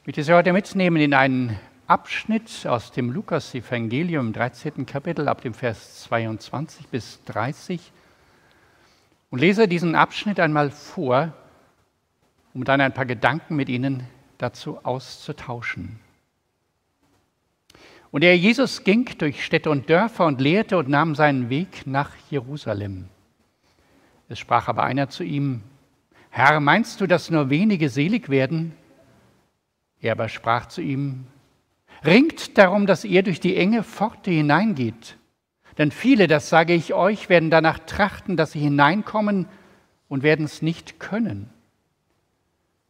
Ich möchte Sie heute mitnehmen in einen Abschnitt aus dem Lukas-Evangelium, 13. Kapitel, ab dem Vers 22 bis 30 und lese diesen Abschnitt einmal vor, um dann ein paar Gedanken mit Ihnen dazu auszutauschen. Und er Jesus ging durch Städte und Dörfer und lehrte und nahm seinen Weg nach Jerusalem. Es sprach aber einer zu ihm, Herr, meinst du, dass nur wenige selig werden? Er aber sprach zu ihm, Ringt darum, dass ihr durch die enge Pforte hineingeht. Denn viele, das sage ich euch, werden danach trachten, dass sie hineinkommen und werden es nicht können.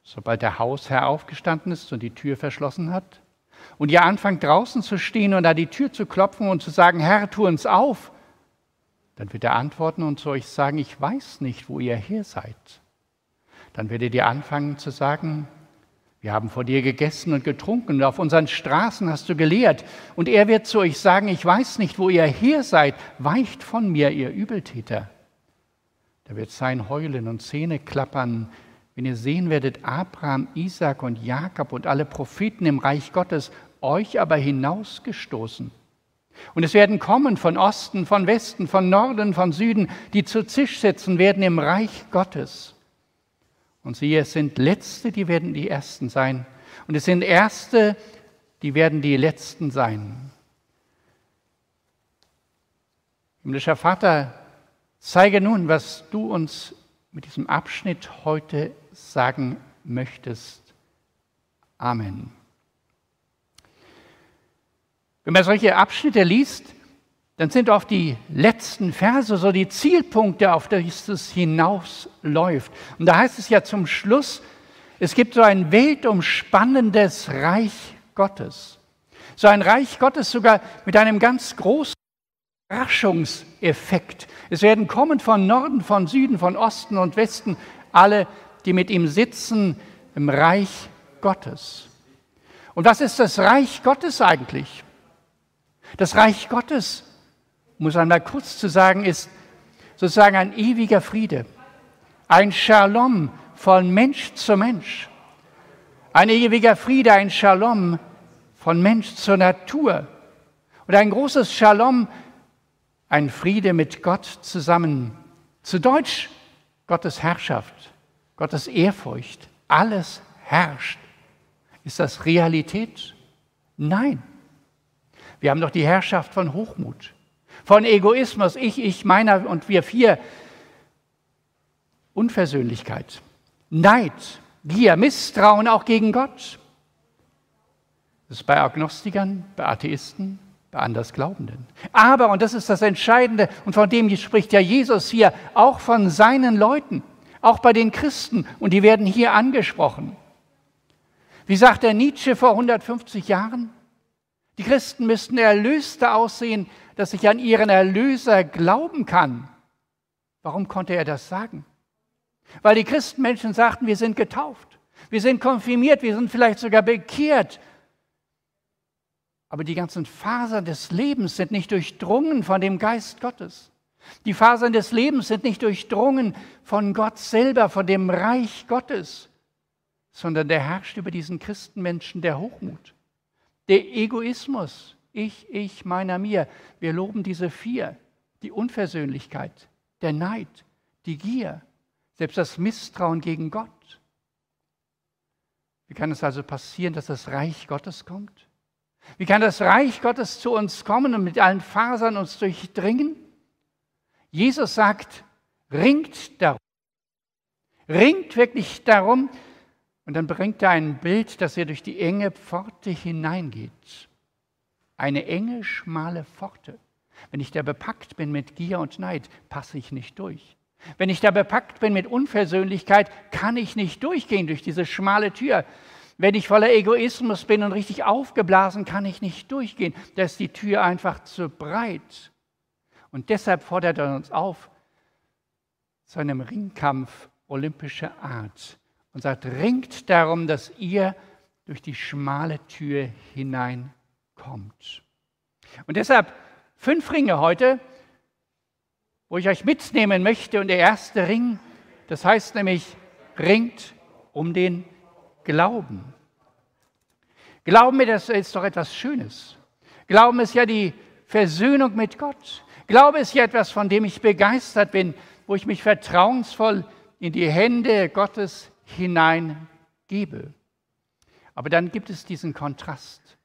Sobald der Hausherr aufgestanden ist und die Tür verschlossen hat, und ihr anfangt draußen zu stehen und an die Tür zu klopfen und zu sagen, Herr, tu uns auf, dann wird er antworten und zu euch sagen, ich weiß nicht, wo ihr her seid. Dann werdet ihr anfangen zu sagen, wir haben vor dir gegessen und getrunken und auf unseren Straßen hast du gelehrt. Und er wird zu euch sagen, ich weiß nicht, wo ihr her seid, weicht von mir, ihr Übeltäter. Da wird sein Heulen und Zähne klappern, wenn ihr sehen werdet, Abraham, Isaac und Jakob und alle Propheten im Reich Gottes, euch aber hinausgestoßen. Und es werden kommen von Osten, von Westen, von Norden, von Süden, die zu Tisch sitzen werden im Reich Gottes. Und siehe, es sind Letzte, die werden die Ersten sein. Und es sind Erste, die werden die Letzten sein. Himmlischer Vater, zeige nun, was du uns mit diesem Abschnitt heute sagen möchtest. Amen. Wenn man solche Abschnitte liest, dann sind oft die letzten Verse so die Zielpunkte, auf die es hinausläuft. Und da heißt es ja zum Schluss, es gibt so ein weltumspannendes Reich Gottes. So ein Reich Gottes sogar mit einem ganz großen Überraschungseffekt. Es werden kommen von Norden, von Süden, von Osten und Westen alle die mit ihm sitzen im Reich Gottes. Und was ist das Reich Gottes eigentlich? Das Reich Gottes, muss einmal kurz zu sagen, ist sozusagen ein ewiger Friede, ein Shalom von Mensch zu Mensch, ein ewiger Friede, ein Shalom von Mensch zur Natur und ein großes Shalom, ein Friede mit Gott zusammen. Zu Deutsch Gottes Herrschaft. Gottes Ehrfurcht, alles herrscht. Ist das Realität? Nein. Wir haben doch die Herrschaft von Hochmut, von Egoismus, ich, ich, meiner und wir vier. Unversöhnlichkeit, Neid, Gier, Misstrauen auch gegen Gott. Das ist bei Agnostikern, bei Atheisten, bei Andersglaubenden. Aber, und das ist das Entscheidende, und von dem spricht ja Jesus hier, auch von seinen Leuten auch bei den Christen, und die werden hier angesprochen. Wie sagt der Nietzsche vor 150 Jahren? Die Christen müssten erlöster aussehen, dass ich an ihren Erlöser glauben kann. Warum konnte er das sagen? Weil die Christenmenschen sagten, wir sind getauft, wir sind konfirmiert, wir sind vielleicht sogar bekehrt. Aber die ganzen Fasern des Lebens sind nicht durchdrungen von dem Geist Gottes. Die Fasern des Lebens sind nicht durchdrungen von Gott selber, von dem Reich Gottes, sondern der herrscht über diesen Christenmenschen der Hochmut, der Egoismus, ich, ich, meiner, mir. Wir loben diese vier, die Unversöhnlichkeit, der Neid, die Gier, selbst das Misstrauen gegen Gott. Wie kann es also passieren, dass das Reich Gottes kommt? Wie kann das Reich Gottes zu uns kommen und mit allen Fasern uns durchdringen? Jesus sagt, ringt darum. Ringt wirklich darum. Und dann bringt er ein Bild, dass er durch die enge Pforte hineingeht. Eine enge, schmale Pforte. Wenn ich da bepackt bin mit Gier und Neid, passe ich nicht durch. Wenn ich da bepackt bin mit Unversöhnlichkeit, kann ich nicht durchgehen durch diese schmale Tür. Wenn ich voller Egoismus bin und richtig aufgeblasen, kann ich nicht durchgehen. Da ist die Tür einfach zu breit. Und deshalb fordert er uns auf zu einem Ringkampf olympischer Art und sagt, ringt darum, dass ihr durch die schmale Tür hineinkommt. Und deshalb fünf Ringe heute, wo ich euch mitnehmen möchte. Und der erste Ring, das heißt nämlich, ringt um den Glauben. Glauben ist doch etwas Schönes. Glauben ist ja die Versöhnung mit Gott. Glaube ist ja etwas, von dem ich begeistert bin, wo ich mich vertrauensvoll in die Hände Gottes hineingebe. Aber dann gibt es diesen Kontrast.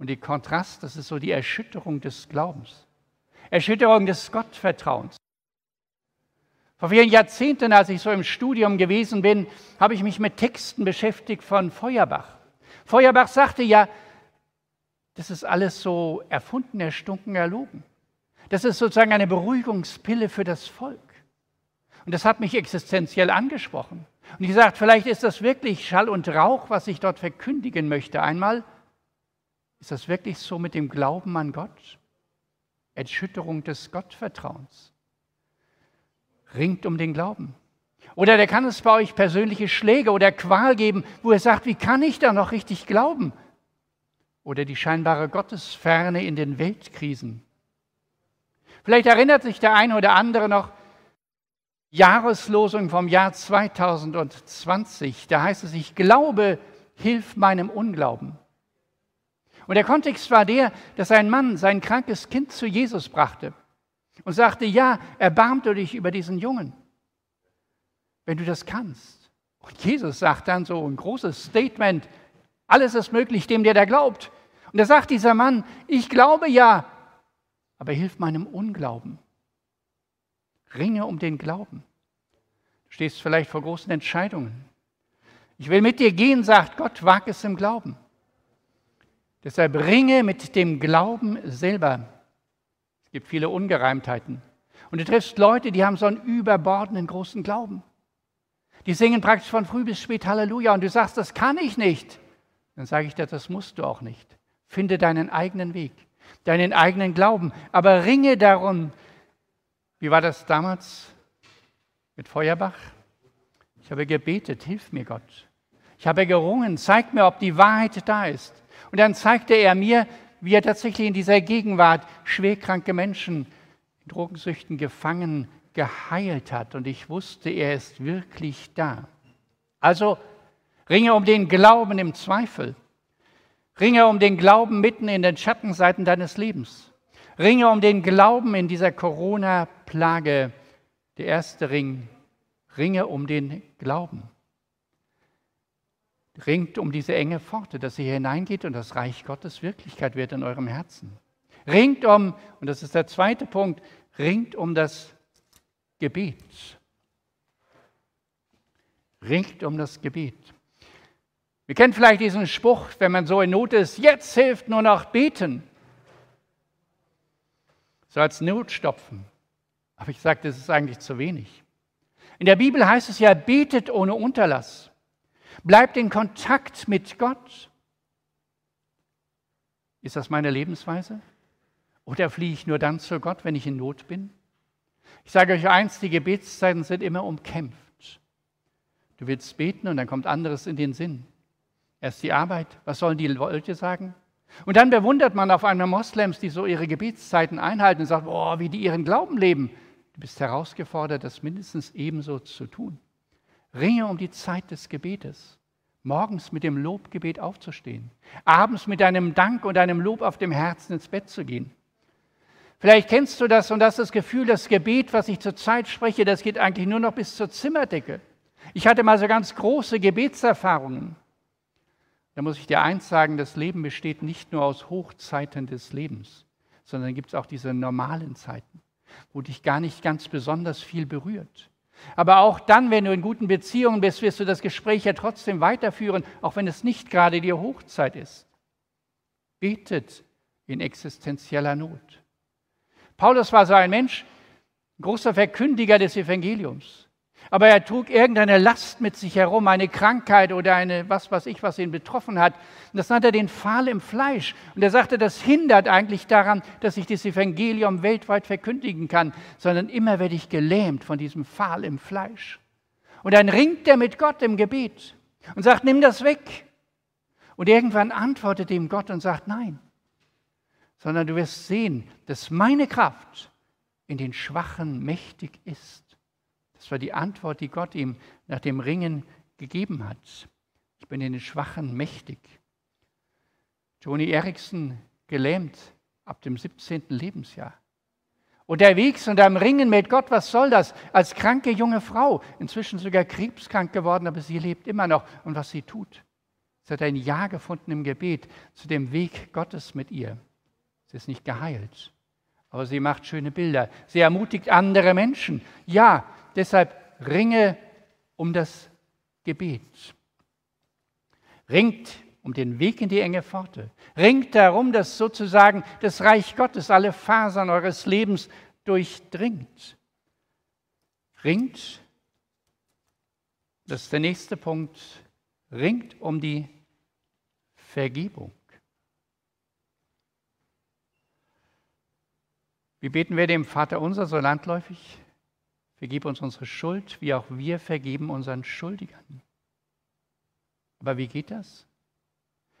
Und der Kontrast, das ist so die Erschütterung des Glaubens. Erschütterung des Gottvertrauens. Vor vielen Jahrzehnten, als ich so im Studium gewesen bin, habe ich mich mit Texten beschäftigt von Feuerbach. Feuerbach sagte ja, das ist alles so erfunden, erstunken, erlogen. Das ist sozusagen eine Beruhigungspille für das Volk. Und das hat mich existenziell angesprochen. Und ich gesagt, vielleicht ist das wirklich Schall und Rauch, was ich dort verkündigen möchte. Einmal, ist das wirklich so mit dem Glauben an Gott? Erschütterung des Gottvertrauens. Ringt um den Glauben. Oder der kann es bei euch persönliche Schläge oder Qual geben, wo er sagt, wie kann ich da noch richtig glauben? Oder die scheinbare Gottesferne in den Weltkrisen. Vielleicht erinnert sich der eine oder andere noch, Jahreslosung vom Jahr 2020. Da heißt es, ich glaube, hilf meinem Unglauben. Und der Kontext war der, dass ein Mann sein krankes Kind zu Jesus brachte und sagte, ja, erbarmt du dich über diesen Jungen, wenn du das kannst. Und Jesus sagt dann so ein großes Statement, alles ist möglich dem, der da glaubt. Und da sagt dieser Mann, ich glaube ja, aber hilf meinem Unglauben. Ringe um den Glauben. Du stehst vielleicht vor großen Entscheidungen. Ich will mit dir gehen, sagt Gott, wag es im Glauben. Deshalb ringe mit dem Glauben selber. Es gibt viele Ungereimtheiten. Und du triffst Leute, die haben so einen überbordenden großen Glauben. Die singen praktisch von früh bis spät Halleluja und du sagst, das kann ich nicht. Dann sage ich dir, das musst du auch nicht. Finde deinen eigenen Weg, deinen eigenen Glauben, aber ringe darum. Wie war das damals mit Feuerbach? Ich habe gebetet, hilf mir Gott. Ich habe gerungen, zeig mir, ob die Wahrheit da ist. Und dann zeigte er mir, wie er tatsächlich in dieser Gegenwart schwerkranke Menschen, Drogensüchten gefangen, geheilt hat. Und ich wusste, er ist wirklich da. Also ringe um den Glauben im Zweifel. Ringe um den Glauben mitten in den Schattenseiten deines Lebens. Ringe um den Glauben in dieser Corona-Plage. Der erste Ring. Ringe um den Glauben ringt um diese enge Pforte, dass ihr hineingeht und das Reich Gottes Wirklichkeit wird in eurem Herzen. Ringt um, und das ist der zweite Punkt, ringt um das Gebet. Ringt um das Gebet. Wir kennen vielleicht diesen Spruch, wenn man so in Not ist, jetzt hilft nur noch beten. So als Notstopfen. Aber ich sage, das ist eigentlich zu wenig. In der Bibel heißt es ja, betet ohne Unterlass. Bleibt in Kontakt mit Gott. Ist das meine Lebensweise? Oder fliehe ich nur dann zu Gott, wenn ich in Not bin? Ich sage euch eins, die Gebetszeiten sind immer umkämpft. Du willst beten und dann kommt anderes in den Sinn. Erst die Arbeit, was sollen die Leute sagen? Und dann bewundert man auf einmal Moslems, die so ihre Gebetszeiten einhalten und sagt, boah, wie die ihren Glauben leben. Du bist herausgefordert, das mindestens ebenso zu tun. Ringe um die Zeit des Gebetes. Morgens mit dem Lobgebet aufzustehen. Abends mit einem Dank und einem Lob auf dem Herzen ins Bett zu gehen. Vielleicht kennst du das und das das Gefühl, das Gebet, was ich zurzeit spreche, das geht eigentlich nur noch bis zur Zimmerdecke. Ich hatte mal so ganz große Gebetserfahrungen. Da muss ich dir eins sagen, das Leben besteht nicht nur aus Hochzeiten des Lebens, sondern gibt es auch diese normalen Zeiten, wo dich gar nicht ganz besonders viel berührt. Aber auch dann, wenn du in guten Beziehungen bist, wirst du das Gespräch ja trotzdem weiterführen, auch wenn es nicht gerade die Hochzeit ist. Betet in existenzieller Not. Paulus war so ein Mensch, großer Verkündiger des Evangeliums. Aber er trug irgendeine Last mit sich herum, eine Krankheit oder eine was weiß ich, was ihn betroffen hat. Und das nannte er den Pfahl im Fleisch. Und er sagte, das hindert eigentlich daran, dass ich das Evangelium weltweit verkündigen kann, sondern immer werde ich gelähmt von diesem Pfahl im Fleisch. Und dann ringt er mit Gott im Gebet und sagt, nimm das weg. Und irgendwann antwortet ihm Gott und sagt, nein, sondern du wirst sehen, dass meine Kraft in den Schwachen mächtig ist. Das war die Antwort, die Gott ihm nach dem Ringen gegeben hat. Ich bin in den Schwachen mächtig. Joni Erickson gelähmt ab dem 17. Lebensjahr. Unterwegs und am Ringen mit Gott, was soll das? Als kranke junge Frau, inzwischen sogar krebskrank geworden, aber sie lebt immer noch. Und was sie tut? Sie hat ein Ja gefunden im Gebet zu dem Weg Gottes mit ihr. Sie ist nicht geheilt, aber sie macht schöne Bilder. Sie ermutigt andere Menschen. Ja, deshalb ringe um das Gebet. Ringt um den Weg in die enge Pforte. Ringt darum, dass sozusagen das Reich Gottes alle Fasern eures Lebens durchdringt. Ringt, das ist der nächste Punkt, ringt um die Vergebung. Wie beten wir dem Vater unser so landläufig? Vergib uns unsere Schuld, wie auch wir vergeben unseren Schuldigern. Aber wie geht das?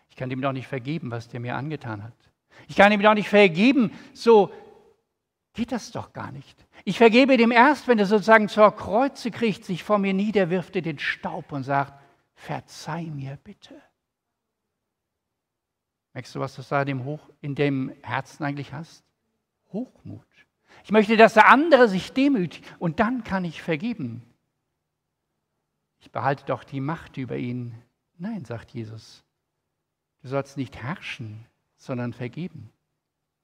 Ich kann ihm doch nicht vergeben, was der mir angetan hat. Ich kann ihm doch nicht vergeben, so geht das doch gar nicht. Ich vergebe dem erst, wenn er sozusagen zur Kreuze kriegt, sich vor mir niederwirft in den Staub und sagt, verzeih mir bitte. Merkst du, was du da dem in dem Herzen eigentlich hast? Hochmut. Ich möchte, dass der andere sich demütigt und dann kann ich vergeben. Ich behalte doch die Macht über ihn. Nein, sagt Jesus. Du sollst nicht herrschen, sondern vergeben.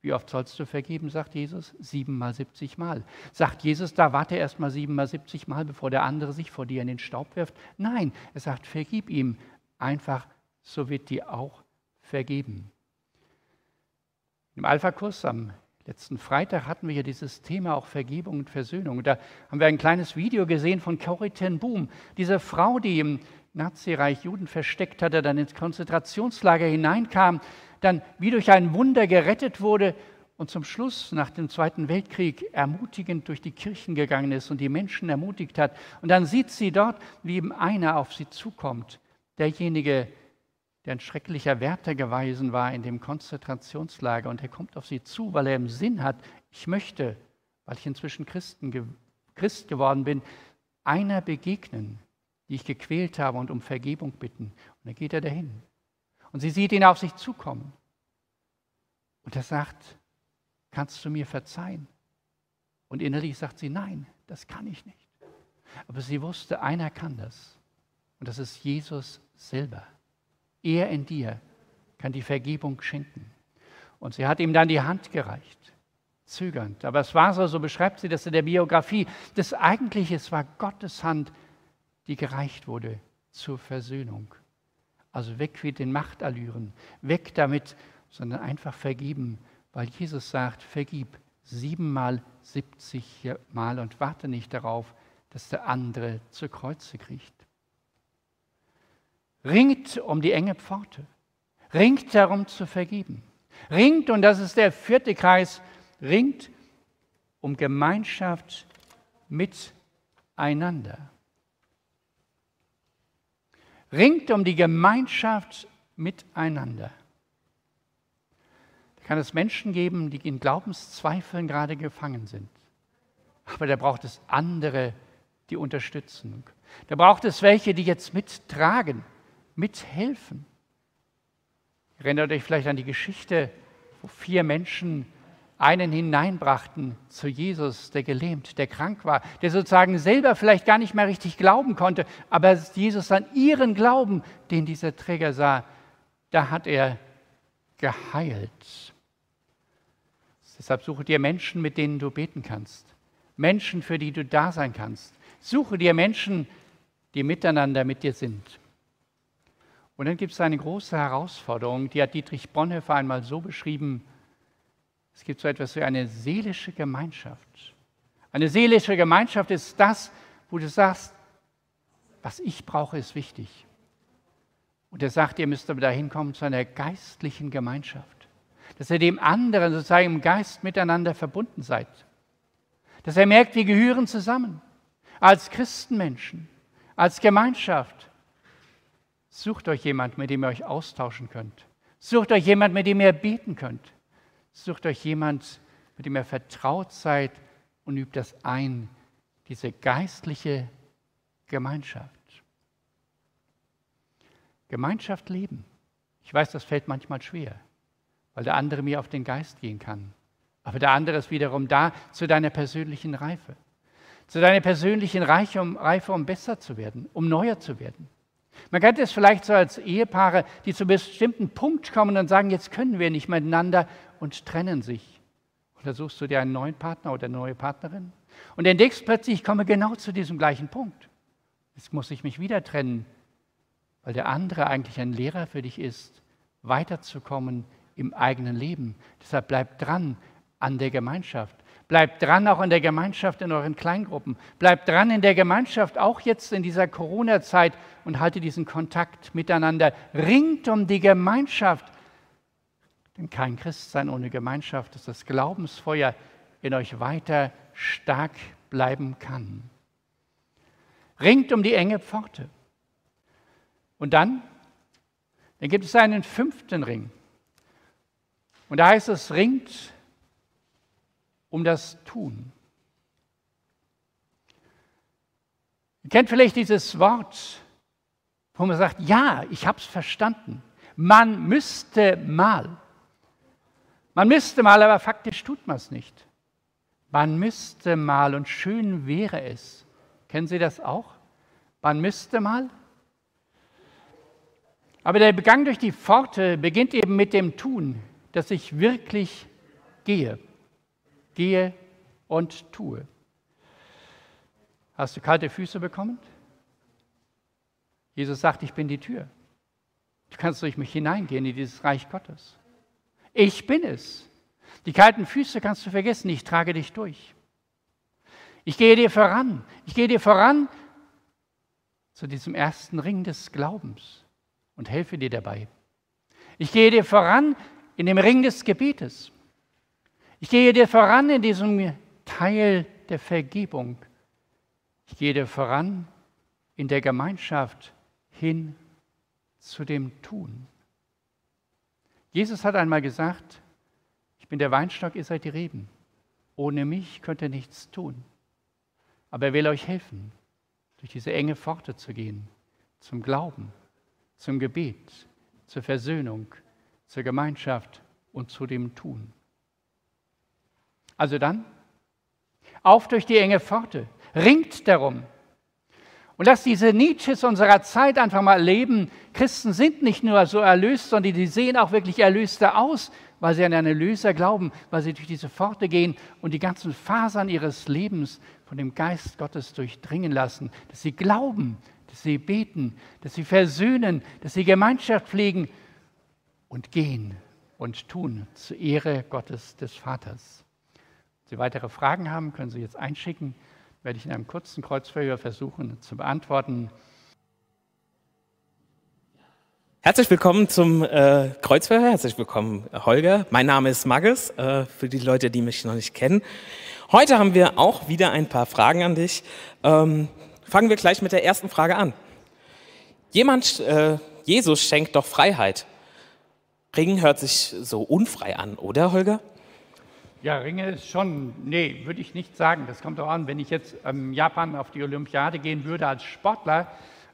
Wie oft sollst du vergeben, sagt Jesus? Siebenmal, siebzig Mal. Sagt Jesus, da warte erst mal siebenmal, siebzig Mal, bevor der andere sich vor dir in den Staub wirft? Nein, er sagt, vergib ihm einfach, so wird dir auch vergeben. Im Alpha-Kurs am letzten Freitag hatten wir ja dieses Thema auch Vergebung und Versöhnung. Da haben wir ein kleines Video gesehen von Corrie ten Boom, diese Frau, die im Nazireich Juden versteckt hatte, dann ins Konzentrationslager hineinkam, dann wie durch ein Wunder gerettet wurde und zum Schluss nach dem Zweiten Weltkrieg ermutigend durch die Kirchen gegangen ist und die Menschen ermutigt hat. Und dann sieht sie dort, wie eben einer auf sie zukommt, derjenige, der ein schrecklicher Wärter gewesen war in dem Konzentrationslager. Und er kommt auf sie zu, weil er im Sinn hat, ich möchte, weil ich inzwischen Christen, Christ geworden bin, einer begegnen, die ich gequält habe und um Vergebung bitten. Und dann geht er dahin. Und sie sieht ihn auf sich zukommen. Und er sagt, kannst du mir verzeihen? Und innerlich sagt sie, nein, das kann ich nicht. Aber sie wusste, einer kann das. Und das ist Jesus selber. Er in dir kann die Vergebung schenken. Und sie hat ihm dann die Hand gereicht, zögernd. Aber es war so, so beschreibt sie das in der Biografie, das eigentliche, es war Gottes Hand, die gereicht wurde zur Versöhnung. Also weg mit den Machtallüren, weg damit, sondern einfach vergeben, weil Jesus sagt, vergib siebenmal, siebzig Mal und warte nicht darauf, dass der andere zur Kreuze kriegt. Ringt um die enge Pforte, ringt darum zu vergeben, ringt, und das ist der vierte Kreis, ringt um Gemeinschaft miteinander ringt um die Gemeinschaft miteinander. Da kann es Menschen geben, die in Glaubenszweifeln gerade gefangen sind. Aber da braucht es andere, die unterstützen. Da braucht es welche, die jetzt mittragen, mithelfen. Erinnert euch vielleicht an die Geschichte, wo vier Menschen einen hineinbrachten zu Jesus, der gelähmt, der krank war, der sozusagen selber vielleicht gar nicht mehr richtig glauben konnte, aber Jesus an ihren Glauben, den dieser Träger sah, da hat er geheilt. Deshalb suche dir Menschen, mit denen du beten kannst. Menschen, für die du da sein kannst. Suche dir Menschen, die miteinander mit dir sind. Und dann gibt es eine große Herausforderung, die hat Dietrich Bonhoeffer einmal so beschrieben, es gibt so etwas wie eine seelische Gemeinschaft. Eine seelische Gemeinschaft ist das, wo du sagst, was ich brauche, ist wichtig. Und er sagt, ihr müsst aber dahin kommen zu einer geistlichen Gemeinschaft. Dass ihr dem anderen sozusagen im Geist miteinander verbunden seid. Dass er merkt, wir gehören zusammen. Als Christenmenschen, als Gemeinschaft. Sucht euch jemand, mit dem ihr euch austauschen könnt. Sucht euch jemand, mit dem ihr beten könnt. Sucht euch jemand, mit dem ihr vertraut seid und übt das ein, diese geistliche Gemeinschaft. Gemeinschaft leben. Ich weiß, das fällt manchmal schwer. weil der andere mir auf den Geist gehen kann. Aber der andere ist wiederum da zu deiner persönlichen Reife, zu deiner persönlichen Reife, um, Reife, um besser zu werden, um neuer zu werden. Man kennt es vielleicht so als Ehepaare, die zu einem bestimmten Punkt kommen und sagen, jetzt können wir nicht miteinander und trennen sich. Da suchst du dir einen neuen Partner oder eine neue Partnerin und entdeckst plötzlich, ich komme genau zu diesem gleichen Punkt. Jetzt muss ich mich wieder trennen, weil der andere eigentlich ein Lehrer für dich ist, weiterzukommen im eigenen Leben. Deshalb bleib dran an der Gemeinschaft. Bleibt dran auch in der Gemeinschaft in euren Kleingruppen. Bleibt dran in der Gemeinschaft auch jetzt in dieser Corona-Zeit und halte diesen Kontakt miteinander. Ringt um die Gemeinschaft. Denn kein Christsein ohne Gemeinschaft ist das Glaubensfeuer in euch weiter stark bleiben kann. Ringt um die enge Pforte. Und dann, dann gibt es einen fünften Ring. Und da heißt es, ringt um das Tun. Ihr kennt vielleicht dieses Wort, wo man sagt, ja, ich habe es verstanden. Man müsste mal. Man müsste mal, aber faktisch tut man es nicht. Man müsste mal und schön wäre es. Kennen Sie das auch? Man müsste mal. Aber der Begang durch die Pforte beginnt eben mit dem Tun, dass ich wirklich gehe. Gehe und tue. Hast du kalte Füße bekommen? Jesus sagt, ich bin die Tür. Du kannst durch mich hineingehen in dieses Reich Gottes. Ich bin es. Die kalten Füße kannst du vergessen, ich trage dich durch. Ich gehe dir voran. Ich gehe dir voran zu diesem ersten Ring des Glaubens und helfe dir dabei. Ich gehe dir voran in dem Ring des Gebetes. Ich gehe dir voran in diesem Teil der Vergebung. Ich gehe dir voran in der Gemeinschaft hin zu dem Tun. Jesus hat einmal gesagt, ich bin der Weinstock, ihr seid die Reben. Ohne mich könnt ihr nichts tun. Aber er will euch helfen, durch diese enge Pforte zu gehen, zum Glauben, zum Gebet, zur Versöhnung, zur Gemeinschaft und zu dem Tun. Also dann, auf durch die enge Pforte, ringt darum. Und lass diese Nietzsches unserer Zeit einfach mal leben. Christen sind nicht nur so erlöst, sondern die sehen auch wirklich erlöster aus, weil sie an einen Erlöser glauben, weil sie durch diese Pforte gehen und die ganzen Fasern ihres Lebens von dem Geist Gottes durchdringen lassen, dass sie glauben, dass sie beten, dass sie versöhnen, dass sie Gemeinschaft pflegen und gehen und tun zur Ehre Gottes des Vaters. Sie weitere Fragen haben, können Sie jetzt einschicken. Werde ich in einem kurzen Kreuzverhör versuchen zu beantworten. Herzlich willkommen zum äh, Kreuzverhör. Herzlich willkommen, Holger. Mein Name ist Maggis, äh, für die Leute, die mich noch nicht kennen. Heute haben wir auch wieder ein paar Fragen an dich. Ähm, fangen wir gleich mit der ersten Frage an. Jemand, äh, Jesus schenkt doch Freiheit. Ringen hört sich so unfrei an, oder Holger? Ja, Ringe ist schon, nee, würde ich nicht sagen. Das kommt auch an, wenn ich jetzt ähm, Japan auf die Olympiade gehen würde als Sportler,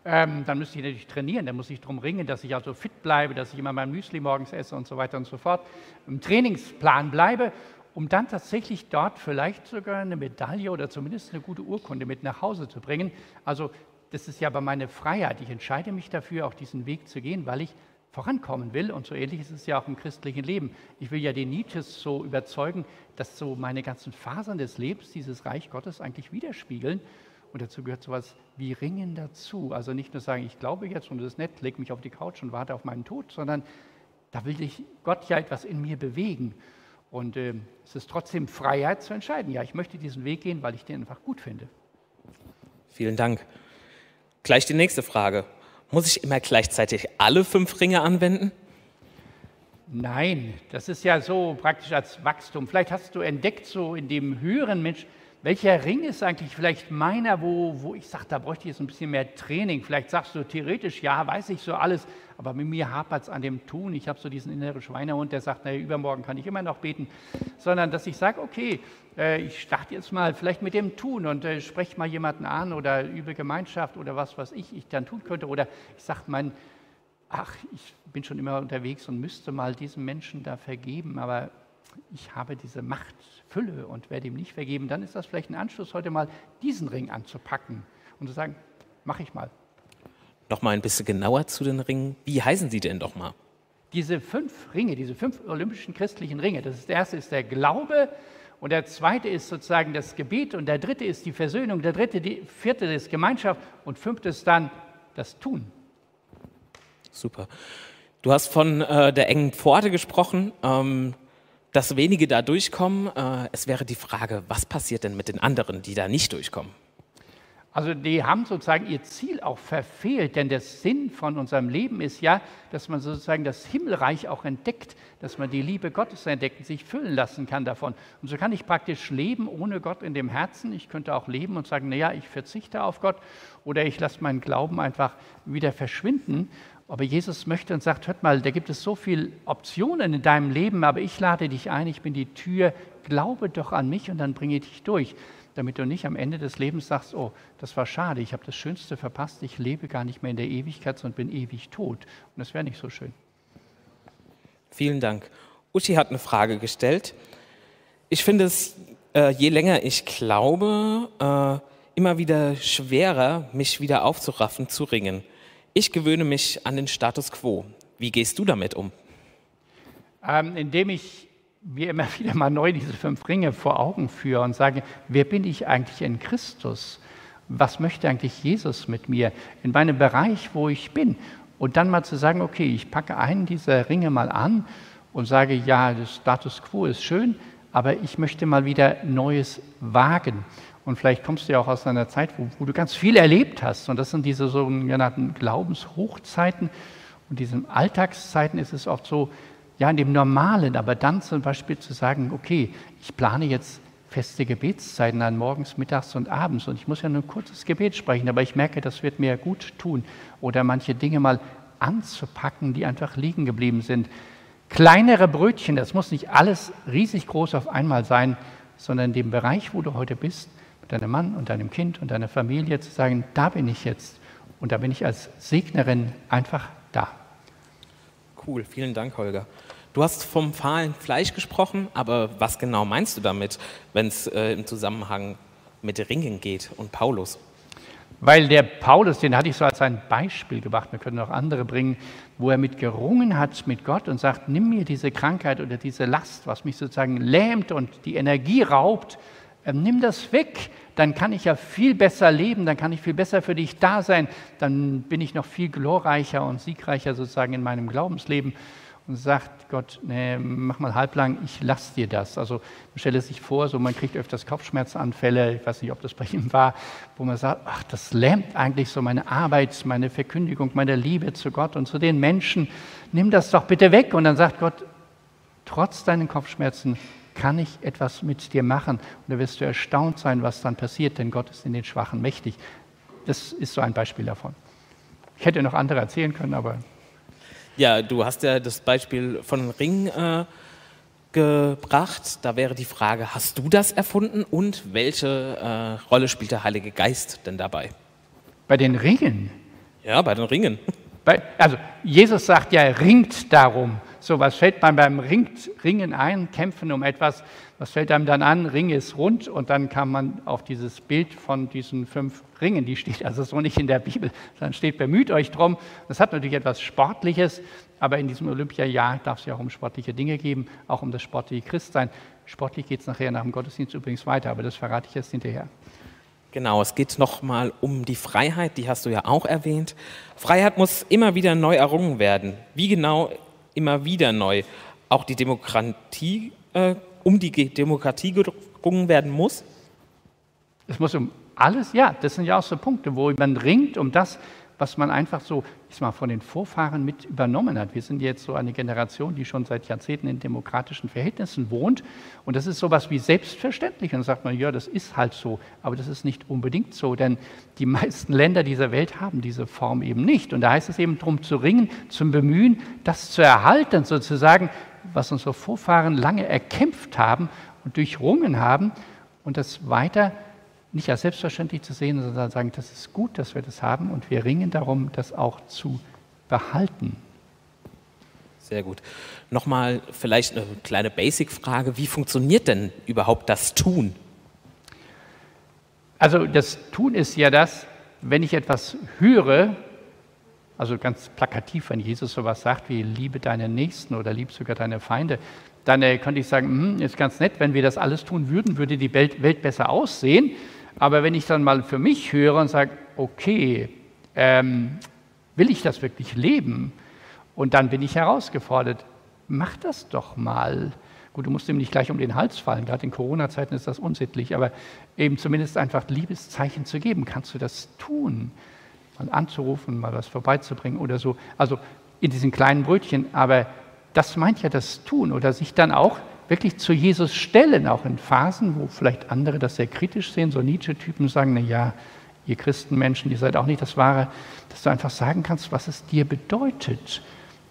ähm, dann müsste ich natürlich trainieren, dann muss ich darum ringen, dass ich also fit bleibe, dass ich immer mein Müsli morgens esse und so weiter und so fort, im Trainingsplan bleibe, um dann tatsächlich dort vielleicht sogar eine Medaille oder zumindest eine gute Urkunde mit nach Hause zu bringen. Also das ist ja aber meine Freiheit. Ich entscheide mich dafür, auch diesen Weg zu gehen, weil ich vorankommen will. Und so ähnlich ist es ja auch im christlichen Leben. Ich will ja den Nietzsches so überzeugen, dass so meine ganzen Fasern des Lebens dieses Reich Gottes eigentlich widerspiegeln. Und dazu gehört sowas wie Ringen dazu. Also nicht nur sagen, ich glaube jetzt und das ist nett, leg mich auf die Couch und warte auf meinen Tod, sondern da will ich Gott ja etwas in mir bewegen. Und äh, es ist trotzdem Freiheit zu entscheiden. Ja, ich möchte diesen Weg gehen, weil ich den einfach gut finde. Vielen Dank. Gleich die nächste Frage. Muss ich immer gleichzeitig alle fünf Ringe anwenden? Nein, das ist ja so praktisch als Wachstum. Vielleicht hast du entdeckt, so in dem höheren Mensch, welcher Ring ist eigentlich vielleicht meiner, wo, wo ich sage, da bräuchte ich jetzt ein bisschen mehr Training. Vielleicht sagst du theoretisch, ja, weiß ich so alles, aber mit mir hapert es an dem Tun. Ich habe so diesen inneren Schweinehund, der sagt, naja, übermorgen kann ich immer noch beten. Sondern, dass ich sage, okay, äh, ich starte jetzt mal vielleicht mit dem Tun und äh, spreche mal jemanden an oder übe Gemeinschaft oder was, was ich, ich dann tun könnte. Oder ich sage, mein ach, ich bin schon immer unterwegs und müsste mal diesem Menschen da vergeben, aber ich habe diese Machtfülle und werde ihm nicht vergeben, dann ist das vielleicht ein Anschluss, heute mal diesen Ring anzupacken und zu sagen, mache ich mal. Noch mal ein bisschen genauer zu den Ringen. Wie heißen sie denn doch mal? Diese fünf Ringe, diese fünf olympischen christlichen Ringe, das ist, der erste ist der Glaube und der zweite ist sozusagen das Gebet und der dritte ist die Versöhnung, der dritte, die vierte ist Gemeinschaft und fünfte ist dann das Tun. Super. Du hast von äh, der engen Pforte gesprochen, ähm, dass wenige da durchkommen. Äh, es wäre die Frage, was passiert denn mit den anderen, die da nicht durchkommen? Also die haben sozusagen ihr Ziel auch verfehlt, denn der Sinn von unserem Leben ist ja, dass man sozusagen das Himmelreich auch entdeckt, dass man die Liebe Gottes entdeckt und sich füllen lassen kann davon. Und so kann ich praktisch leben ohne Gott in dem Herzen. Ich könnte auch leben und sagen, naja, ich verzichte auf Gott oder ich lasse meinen Glauben einfach wieder verschwinden. Aber Jesus möchte und sagt, hört mal, da gibt es so viele Optionen in deinem Leben, aber ich lade dich ein, ich bin die Tür, glaube doch an mich und dann bringe ich dich durch damit du nicht am Ende des Lebens sagst, oh, das war schade, ich habe das Schönste verpasst, ich lebe gar nicht mehr in der Ewigkeit, sondern bin ewig tot. Und das wäre nicht so schön. Vielen Dank. Uschi hat eine Frage gestellt. Ich finde es, äh, je länger ich glaube, äh, immer wieder schwerer, mich wieder aufzuraffen, zu ringen. Ich gewöhne mich an den Status quo. Wie gehst du damit um? Ähm, indem ich mir immer wieder mal neu diese fünf Ringe vor Augen führe und sage, wer bin ich eigentlich in Christus? Was möchte eigentlich Jesus mit mir in meinem Bereich, wo ich bin? Und dann mal zu sagen, okay, ich packe einen dieser Ringe mal an und sage, ja, das Status quo ist schön, aber ich möchte mal wieder Neues wagen. Und vielleicht kommst du ja auch aus einer Zeit, wo, wo du ganz viel erlebt hast. Und das sind diese sogenannten Glaubenshochzeiten. Und diesen Alltagszeiten ist es oft so, ja, in dem Normalen, aber dann zum Beispiel zu sagen, okay, ich plane jetzt feste Gebetszeiten an morgens, mittags und abends und ich muss ja nur ein kurzes Gebet sprechen, aber ich merke, das wird mir gut tun. Oder manche Dinge mal anzupacken, die einfach liegen geblieben sind. Kleinere Brötchen, das muss nicht alles riesig groß auf einmal sein, sondern in dem Bereich, wo du heute bist, deinem Mann und deinem Kind und deiner Familie zu sagen, da bin ich jetzt und da bin ich als Segnerin einfach da. Cool, vielen Dank, Holger. Du hast vom fahlen Fleisch gesprochen, aber was genau meinst du damit, wenn es äh, im Zusammenhang mit Ringen geht und Paulus? Weil der Paulus, den hatte ich so als ein Beispiel gebracht, wir können auch andere bringen, wo er mit gerungen hat mit Gott und sagt, nimm mir diese Krankheit oder diese Last, was mich sozusagen lähmt und die Energie raubt, nimm das weg, dann kann ich ja viel besser leben, dann kann ich viel besser für dich da sein, dann bin ich noch viel glorreicher und siegreicher sozusagen in meinem Glaubensleben und sagt Gott, nee, mach mal halblang, ich lass dir das. Also stelle sich vor, so man kriegt öfters Kopfschmerzanfälle, ich weiß nicht, ob das bei ihm war, wo man sagt, ach, das lähmt eigentlich so meine Arbeit, meine Verkündigung, meine Liebe zu Gott und zu den Menschen. Nimm das doch bitte weg. Und dann sagt Gott, trotz deinen Kopfschmerzen kann ich etwas mit dir machen. Und da wirst du erstaunt sein, was dann passiert, denn Gott ist in den Schwachen mächtig. Das ist so ein Beispiel davon. Ich hätte noch andere erzählen können, aber ja, du hast ja das Beispiel von Ring äh, gebracht. Da wäre die Frage, hast du das erfunden und welche äh, Rolle spielt der Heilige Geist denn dabei? Bei den Ringen? Ja, bei den Ringen. Bei, also Jesus sagt ja, ringt darum. So, was fällt man beim Ringen ein, kämpfen um etwas? Was fällt einem dann an? Ring ist rund und dann kam man auf dieses Bild von diesen fünf Ringen, die steht also so nicht in der Bibel, sondern steht, bemüht euch drum. Das hat natürlich etwas Sportliches, aber in diesem Olympiajahr darf es ja auch um sportliche Dinge geben, auch um das sportliche Christsein. Sportlich geht es nachher nach dem Gottesdienst übrigens weiter, aber das verrate ich jetzt hinterher. Genau, es geht nochmal um die Freiheit, die hast du ja auch erwähnt. Freiheit muss immer wieder neu errungen werden. Wie genau immer wieder neu auch die Demokratie, äh, um die Demokratie gerungen werden muss? Es muss um alles, ja, das sind ja auch so Punkte, wo man ringt um das, was man einfach so ich mal, von den Vorfahren mit übernommen hat. Wir sind jetzt so eine Generation, die schon seit Jahrzehnten in demokratischen Verhältnissen wohnt. Und das ist so etwas wie selbstverständlich. Und dann sagt man, ja, das ist halt so. Aber das ist nicht unbedingt so, denn die meisten Länder dieser Welt haben diese Form eben nicht. Und da heißt es eben darum zu ringen, zum Bemühen, das zu erhalten, sozusagen, was unsere Vorfahren lange erkämpft haben und durchrungen haben und das weiter nicht als selbstverständlich zu sehen, sondern sagen, das ist gut, dass wir das haben und wir ringen darum, das auch zu behalten. Sehr gut. Nochmal vielleicht eine kleine Basic-Frage. Wie funktioniert denn überhaupt das Tun? Also das Tun ist ja das, wenn ich etwas höre, also ganz plakativ, wenn Jesus sowas sagt wie liebe deine Nächsten oder lieb sogar deine Feinde, dann äh, könnte ich sagen, hm, ist ganz nett, wenn wir das alles tun würden, würde die Welt, Welt besser aussehen. Aber wenn ich dann mal für mich höre und sage, okay, ähm, will ich das wirklich leben? Und dann bin ich herausgefordert, mach das doch mal. Gut, du musst ihm nicht gleich um den Hals fallen, gerade in Corona-Zeiten ist das unsittlich, aber eben zumindest einfach Liebeszeichen zu geben. Kannst du das tun? Mal anzurufen, mal was vorbeizubringen oder so. Also in diesen kleinen Brötchen, aber das meint ja das Tun oder sich dann auch wirklich zu Jesus stellen, auch in Phasen, wo vielleicht andere das sehr kritisch sehen, so Nietzsche-Typen sagen, na ja, ihr Christenmenschen, ihr seid auch nicht das Wahre, dass du einfach sagen kannst, was es dir bedeutet.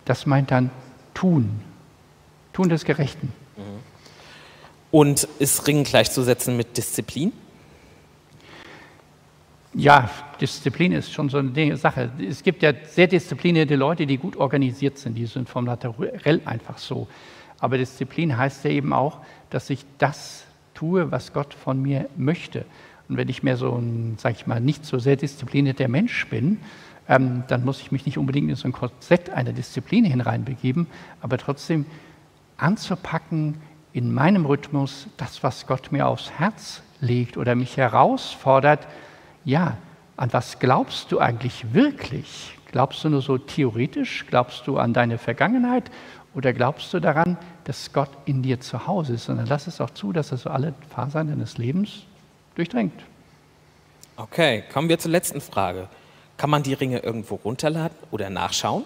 Das meint dann tun, tun des Gerechten. Und ist Ringen gleichzusetzen mit Disziplin? Ja, Disziplin ist schon so eine Sache. Es gibt ja sehr disziplinierte Leute, die gut organisiert sind. Die sind vom Naturell einfach so. Aber Disziplin heißt ja eben auch, dass ich das tue, was Gott von mir möchte. Und wenn ich mehr so ein, sag ich mal, nicht so sehr disziplinierter Mensch bin, ähm, dann muss ich mich nicht unbedingt in so ein Korsett einer Disziplin hineinbegeben, aber trotzdem anzupacken in meinem Rhythmus das, was Gott mir aufs Herz legt oder mich herausfordert, ja, an was glaubst du eigentlich wirklich? Glaubst du nur so theoretisch? Glaubst du an deine Vergangenheit? Oder glaubst du daran, dass Gott in dir zu Hause ist? Und dann lass es auch zu, dass er so alle Fasern deines Lebens durchdringt. Okay, kommen wir zur letzten Frage. Kann man die Ringe irgendwo runterladen oder nachschauen?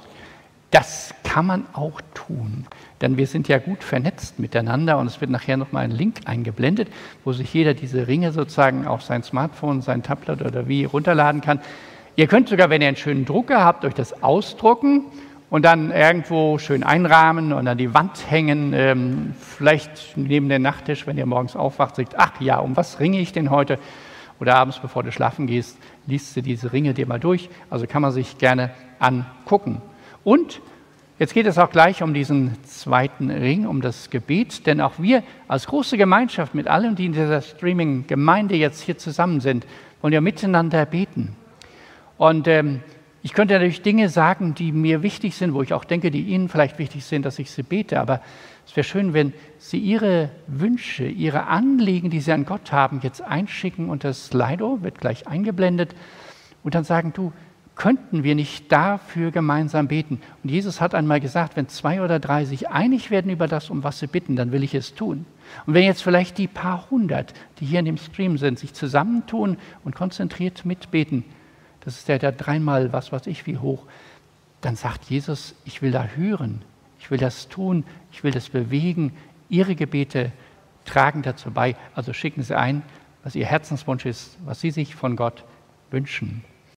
Das kann man auch tun, denn wir sind ja gut vernetzt miteinander und es wird nachher nochmal ein Link eingeblendet, wo sich jeder diese Ringe sozusagen auf sein Smartphone, sein Tablet oder wie runterladen kann. Ihr könnt sogar, wenn ihr einen schönen Drucker habt, euch das ausdrucken und dann irgendwo schön einrahmen und an die Wand hängen, ähm, vielleicht neben den Nachttisch, wenn ihr morgens aufwacht, sagt, ach ja, um was ringe ich denn heute? Oder abends, bevor du schlafen gehst, liest du diese Ringe dir mal durch. Also kann man sich gerne angucken. Und jetzt geht es auch gleich um diesen zweiten Ring, um das Gebet, denn auch wir als große Gemeinschaft mit allen, die in dieser Streaming-Gemeinde jetzt hier zusammen sind, wollen ja miteinander beten. Und ähm, ich könnte natürlich Dinge sagen, die mir wichtig sind, wo ich auch denke, die Ihnen vielleicht wichtig sind, dass ich sie bete, aber es wäre schön, wenn Sie Ihre Wünsche, Ihre Anliegen, die Sie an Gott haben, jetzt einschicken und das Slido wird gleich eingeblendet und dann sagen, du, könnten wir nicht dafür gemeinsam beten? Und Jesus hat einmal gesagt, wenn zwei oder drei sich einig werden über das, um was sie bitten, dann will ich es tun. Und wenn jetzt vielleicht die paar hundert, die hier in dem Stream sind, sich zusammentun und konzentriert mitbeten, das ist ja der dreimal was weiß ich wie hoch, dann sagt Jesus, ich will da hören, ich will das tun, ich will das bewegen. Ihre Gebete tragen dazu bei. Also schicken Sie ein, was Ihr Herzenswunsch ist, was Sie sich von Gott wünschen.